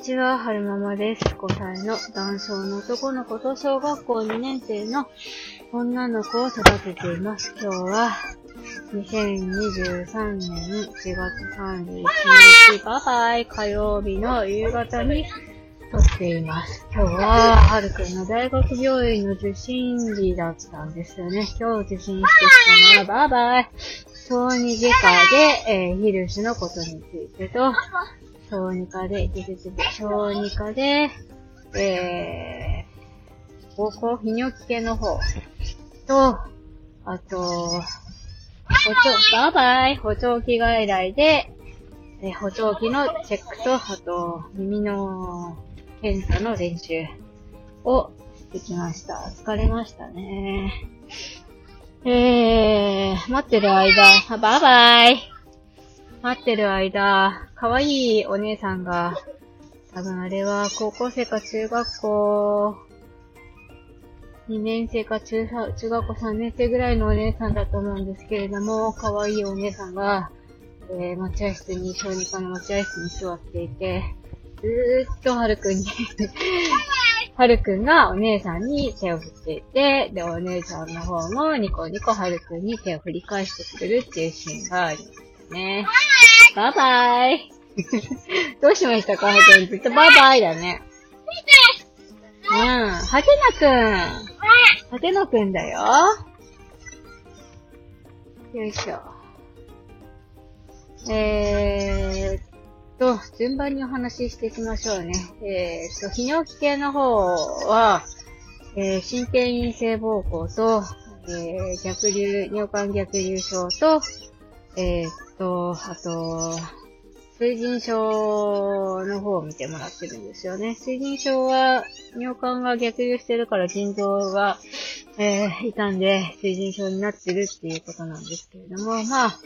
ちは、はるままです。5歳の男性の男の子と小学校2年生の女の子を育てています。今日は、2023年4月31日、バイバイ火曜日の夕方に撮っています。今日は、はるくんの大学病院の受診日だったんですよね。今日受診してきたのは、バイバイ小児外科で、えー、ヒルシのことについてと、小児科で、ででで小児科で、えー、膀胱泌尿器系の方と、あと、補聴、バイバイ補聴器外来で、えー補聴器のチェックと、あと、耳の検査の練習をしてきました。疲れましたね。えー、待ってる間、バイバイ待ってる間、可愛いお姉さんが、多分あれは高校生か中学校2年生か中さ中学校3年生ぐらいのお姉さんだと思うんですけれども、可愛いお姉さんが、えー、待合室に、小児科の待合室に座っていて、ずーっとはるくんに はるくんがお姉さんに手を振っていて、で、お姉さんの方もニコニコはるくんに手を振り返してくれるっていうシーンがありましたね。バイバイ どうしましたかはるくんずっとバイバイだね。うん。はてなくん。はてなくんだよ。よいしょ。えーっと、順番にお話ししていきましょうね。えーっと、泌尿器系の方は、えー、神経陰性膀胱と、えー、逆流、尿管逆流症と、えーっと、あと、水腎症の方を見てもらってるんですよね。水腎症は尿管が逆流してるから腎臓が、えー、傷んで水腎症になってるっていうことなんですけれども、まあ、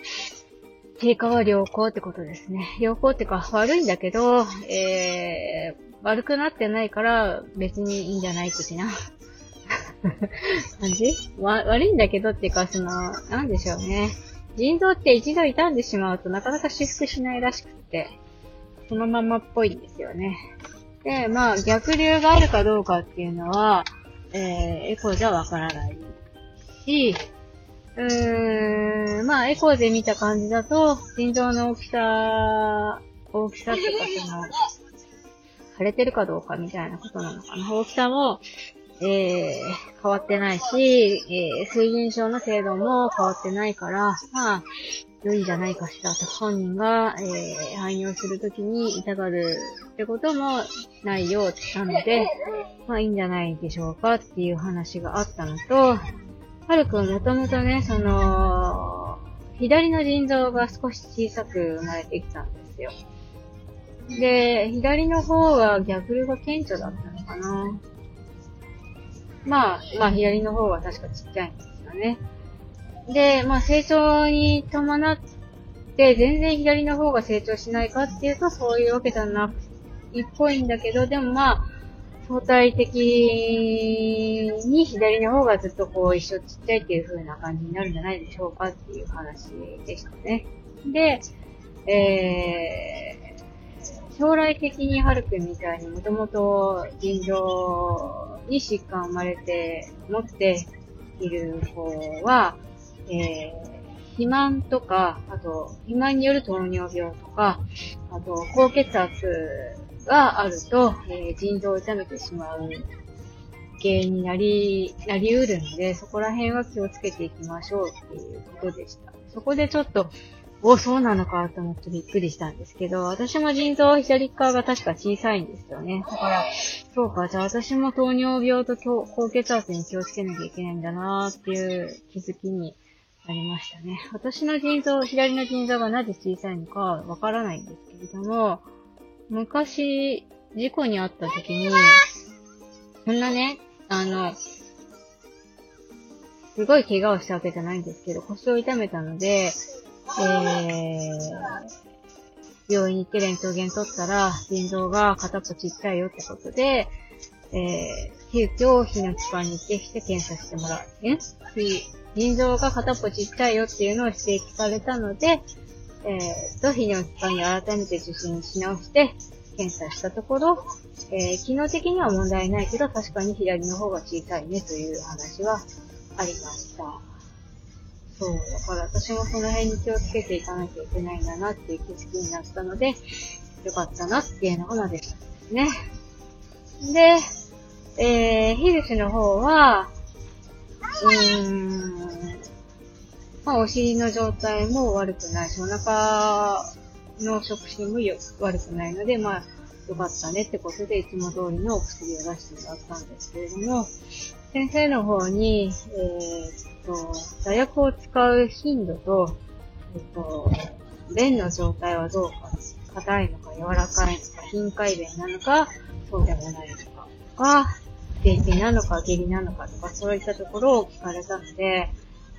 経過は良好ってことですね。良好ってか悪いんだけど、えー、悪くなってないから別にいいんじゃない的な 感じ？わ悪いんだけどっていうか、その、なんでしょうね。腎臓って一度傷んでしまうとなかなか修復しないらしくって、そのままっぽいんですよね。で、まあ逆流があるかどうかっていうのは、えー、エコーじゃわからないし、うーん、まあエコーで見た感じだと、腎臓の大きさ、大きさとかその、腫れてるかどうかみたいなことなのかな。大きさも、えー、変わってないし、えー、水銀症の程度も変わってないから、まあ、良いんじゃないかしらと本人が、えー、汎用するときに痛がるってこともないようなので、まあいいんじゃないでしょうかっていう話があったのと、はるくんもともとね、その、左の腎臓が少し小さく生まれてきたんですよ。で、左の方が逆流が顕著だったのかな。まあ、まあ左の方は確かちっちゃいんですよね。で、まあ成長に伴って全然左の方が成長しないかっていうとそういうわけじゃないっぽいんだけど、でもまあ、相対的に左の方がずっとこう一緒ちっちゃいっていう風な感じになるんじゃないでしょうかっていう話でしたね。で、えー、将来的にはるくんみたいにもともと腎臓に疾患を生まれて持っている方は、えー肥満とか、あと、肥満による糖尿病とか、あと、高血圧があると、えー腎臓を痛めてしまう原因になり、なり得るので、そこら辺は気をつけていきましょうっていうことでした。そこでちょっと、お、そうなのかと思ってびっくりしたんですけど、私も腎臓左側が確か小さいんですよね。だから、そうか、じゃあ私も糖尿病と高血圧に気をつけなきゃいけないんだなーっていう気づきになりましたね。私の腎臓、左の腎臓がなぜ小さいのかわからないんですけれども、昔、事故にあった時に、こんなね、あの、すごい怪我をしたわけじゃないんですけど、腰を痛めたので、えー、病院に行ってレントゲン取ったら、腎臓が片っぽちっちゃいよってことで、えー、急遽、泌尿器科に行ってきて検査してもらう。え腎臓が片っぽちっちゃいよっていうのを指摘されたので、えー、と、泌尿器科に改めて受診し直して、検査したところ、えー、機能的には問題ないけど、確かに左の方が小さいねという話はありました。そう、だから私もその辺に気をつけていかなきゃいけないんだなっていう気づきになったので、よかったなっていうのがなでしたですね。で、えー、ヒルシの方は、うーん、まあ、お尻の状態も悪くないし、お腹の触診も悪くないので、まあ、よかったねってことで、いつも通りのお薬を出してもらったんですけれども、先生の方に、えー、と、座薬を使う頻度と、えっと、便の状態はどうか、硬いのか柔らかいのか、頻回便なのか、そうでもないのか、とか、便秘なのか、下痢なのかとか、そういったところを聞かれたので、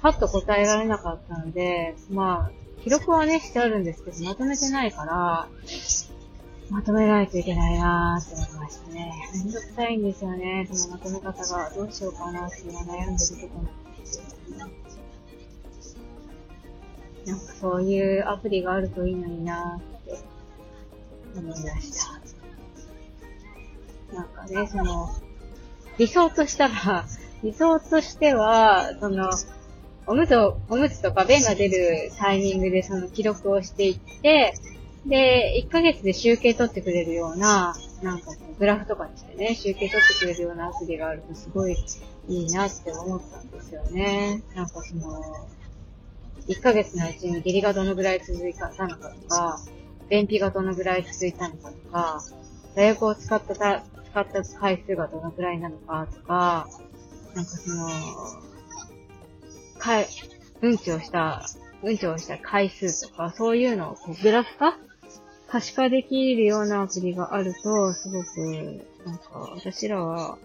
パッと答えられなかったので、まあ、記録はね、してあるんですけど、まとめてないから、まとめないといけないなーって思いましたね。めんどくさいんですよね、そのまとめ方が。どうしようかなっていうのは悩んでるとこなんですよ、なんかそういうアプリがあるといいのになーって思いました。なんかね、その、理想としたら、理想としては、その、おむつを、おむつとか便が出るタイミングでその記録をしていって、で、1ヶ月で集計取ってくれるような、なんかグラフとかにしてね、集計取ってくれるようなアプリがあるとすごいいいなって思ったんですよね。なんかその、1ヶ月のうちに下痢がどのぐらい続いたのかとか、便秘がどのぐらい続いたのかとか、座薬を使ったた、使った回数がどのぐらいなのかとか、なんかその、かい、うんちをした、うんちをした回数とか、そういうのをこうグラフ化可視化できるようなアプリがあると、すごく、なんか、私らは、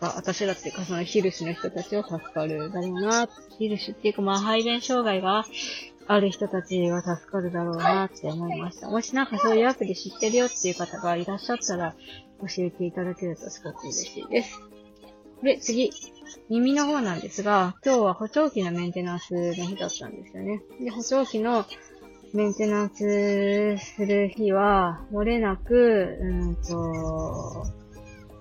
あ私らっていうか、そのヒルシの人たちは助かるだろうな、ヒルシっていうか、まあ、排便障害がある人たちが助かるだろうなって思いました。もしなんかそういうアプリ知ってるよっていう方がいらっしゃったら、教えていただけるとすごく嬉しいです。で、次。耳の方なんですが、今日は補聴器のメンテナンスの日だったんですよね。で、補聴器のメンテナンスする日は、漏れなく、うんと、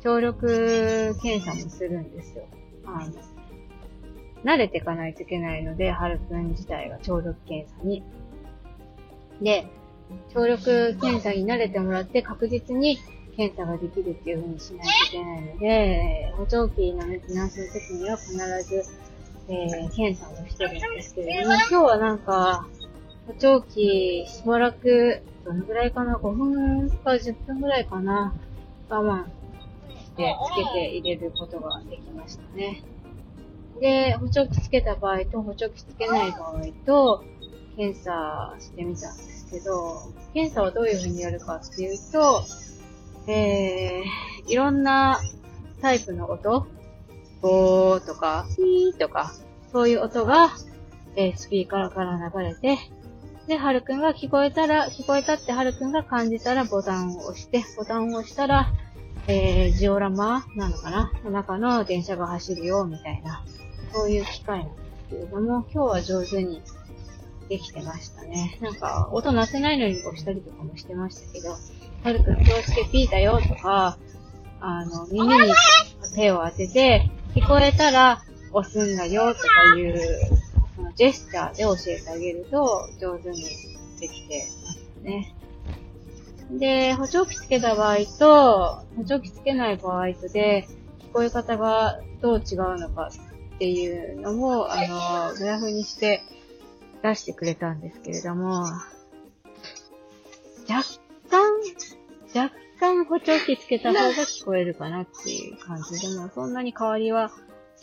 聴力検査もするんですよ。あの、慣れていかないといけないので、はるくん自体が聴力検査に。で、聴力検査に慣れてもらって確実に検査ができるっていう風にしないといけないので、補聴器のメンテナンスの時には必ず、えー、検査をしてるんですけれども、今日はなんか、補聴器しばらく、どのぐらいかな ?5 分か10分ぐらいかな？我慢してつけて入れることができましたね。で、補聴器つけた場合と補聴器つけない場合と、検査してみたんですけど、検査はどういう風にやるかっていうと、えー、いろんなタイプの音、ゴーとか、ピーとか、そういう音が、えー、スピーカーから流れて、で、はるくんが聞こえたら、聞こえたってはるくんが感じたらボタンを押して、ボタンを押したら、えー、ジオラマなのかな？の中の電車が走るよ、みたいな、そういう機械なんですけれども、今日は上手にできてましたね。なんか、音鳴せないのに押したりとかもしてましたけど、はるくん気をつけピーだよとか、あの、耳に手を当てて、聞こえたら押すんだよとかいう、そのジェスチャーで教えてあげると上手にできてますね。で、補聴器つけた場合と、補聴器つけない場合とで、聞こえ方がどう違うのかっていうのも、あの、グラフにして出してくれたんですけれども、若干、若干補聴器つけた方が聞こえるかなっていう感じでも、そんなに変わりは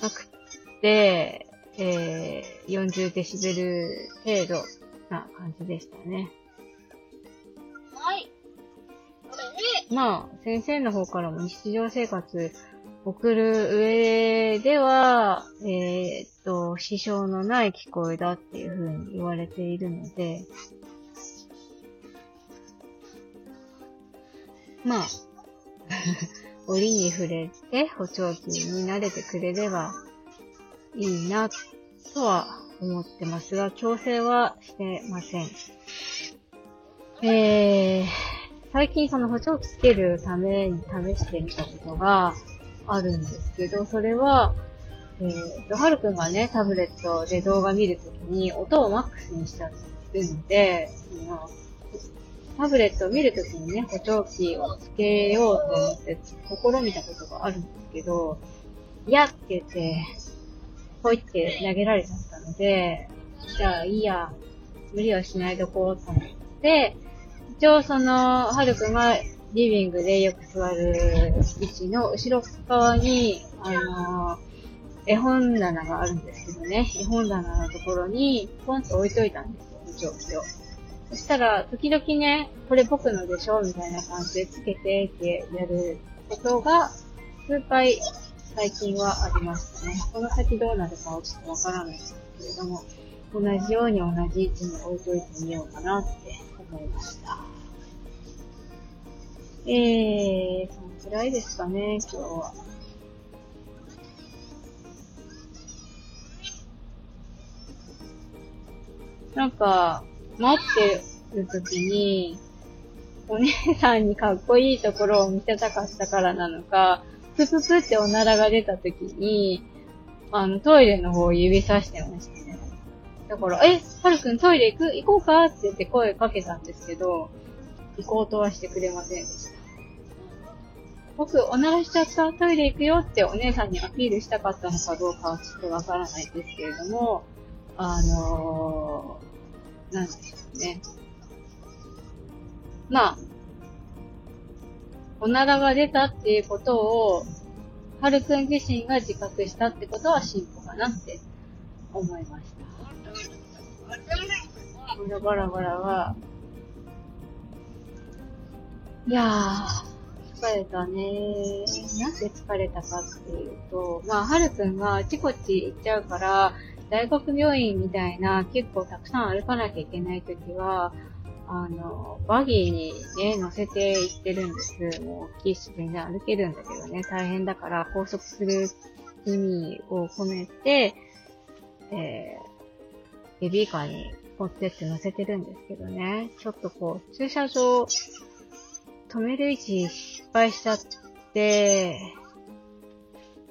なくて、えー、40デシベル程度な感じでしたね。はい。まあ、先生の方からも日常生活送る上では、えー、っと、支障のない聞こえだっていう風に言われているので、まあ、折に触れて補聴器に慣れてくれればいいな、とは思ってますが、強制はしてません。えー、最近その補聴器つけるために試してみたことがあるんですけど、それは、えー、と、はるくんがね、タブレットで動画見るときに音をマックスにしちゃってるので、タブレットを見るときにね、補聴器をつけようと思って試みたことがあるんですけど、嫌って言って、ポイって投げられちゃったので、じゃあいいや、無理はしないとこうと思って、一応その、はるくんがリビングでよく座る位置の後ろ側に、あの絵本棚があるんですけどね、絵本棚のところにポンと置いといたんですよ、補聴器を。そしたら、時々ね、これ僕のでしょみたいな感じでつけてってやることが、数回最近はありましたね。この先どうなるかはちょっとわからないですけれども、同じように同じ位置に置いといてみようかなって思いました。えー、そのくらいですかね、今日は。なんか、待ってる時に、お姉さんにかっこいいところを見せたかったからなのか、プププっておならが出た時に、あの、トイレの方を指さしてましたね。だから、え、はるくんトイレ行く？行こうか？って言って声かけたんですけど、行こうとはしてくれませんでした。僕、おならしちゃった？トイレ行くよってお姉さんにアピールしたかったのかどうかはちょっとわからないですけれども、あのー、なんでしょうね。まあ、おならが出たっていうことを、はるくん自身が自覚したってことは進歩かなって思いました。このバラバラは、いやー、疲れたねなんで疲れたかっていうと、まあ、はるくんがあちこち行っちゃうから、大学病院みたいな結構たくさん歩かなきゃいけないときは、あの、バギーにね、乗せて行ってるんです。もう大きいし全然歩けるんだけどね、大変だから拘束する意味を込めて、えー、ベビーカーに持ってって乗せてるんですけどね、ちょっとこう、駐車場、止める位置失敗しちゃって、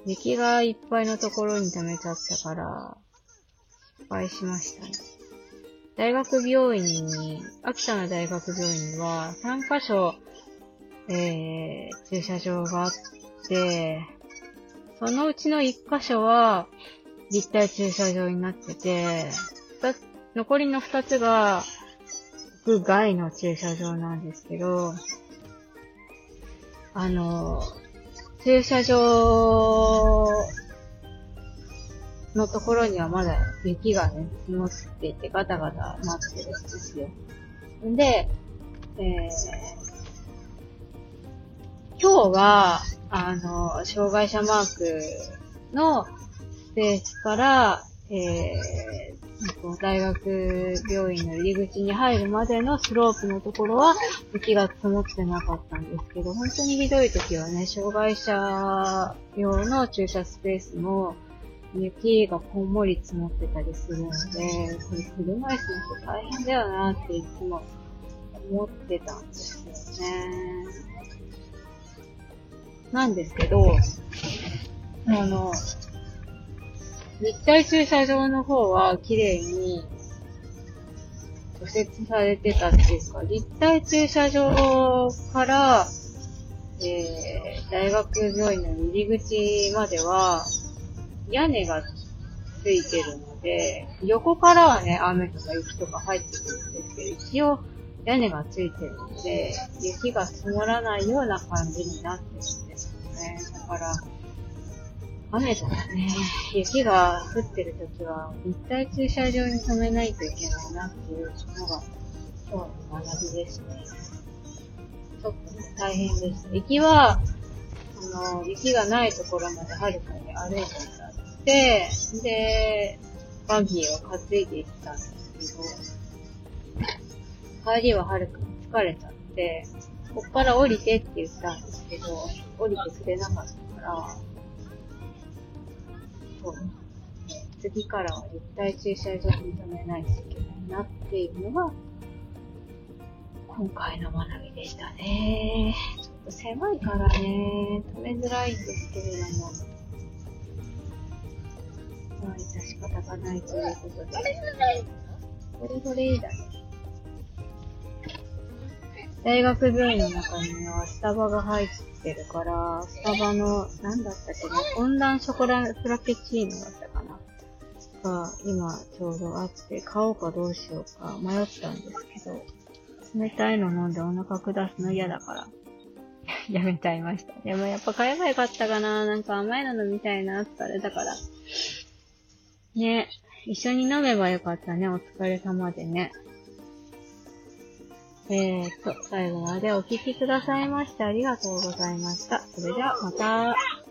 雪がいっぱいのところに止めちゃったから、失敗しましたね。大学病院に、秋田の大学病院は3カ所、えー、駐車場があって、そのうちの1カ所は立体駐車場になってて、残りの2つが、屋外の駐車場なんですけど、あの、駐車場のところにはまだ雪がね、積もっていてガタガタなってるんですよ。んで、えー、今日は、あの、障害者マークのスペースから、えー、大学病院の入り口に入るまでのスロープのところは雪が積もってなかったんですけど、本当にひどい時はね、障害者用の駐車スペースも、雪がこんもり積もってたりするので、これ車椅子の人大変だよなっていつも思ってたんですよね。なんですけど、あの、立体駐車場の方は綺麗に除雪されてたっていうか、立体駐車場から、えー、大学病院の入り口までは、屋根がついてるので、横からはね、雨とか雪とか入ってくるんですけど、一応屋根がついてるので、雪が積もらないような感じになってるんですよね。だから、雨とかね、雪が降ってる時は、立体駐車場に止めないといけないなっていうのが、今日の学びですね。ちょっとね、大変です。雪は、あの、雪がないところまではるかに歩いてたって、で、バギーを担いで行ったんですけど、帰りははるかに疲れちゃって、こっから降りてって言ったんですけど、降りてくれなかったから、そう、次からは立体駐車場に止めないといけないなっていうのが、今回の学びでしたね。ちょっと狭いからね、止めづらいんですけれども。まあ、致し方がないということで。これこれいいだね。大学病院の中にはスタバが入ってるから、スタバの、なんだったっけな、温暖ショコラフラペチーノだったかな。が、今ちょうどあって、買おうかどうしようか迷ったんですけど、冷たいの飲んでお腹下すの嫌だから、やめちゃいました。でもやっぱ買えばよかったかななんか甘いの飲みたいなってあれだから。ね、一緒に飲めばよかったね。お疲れ様でね。えーと、最後までお聴きくださいましてありがとうございました。それではまた。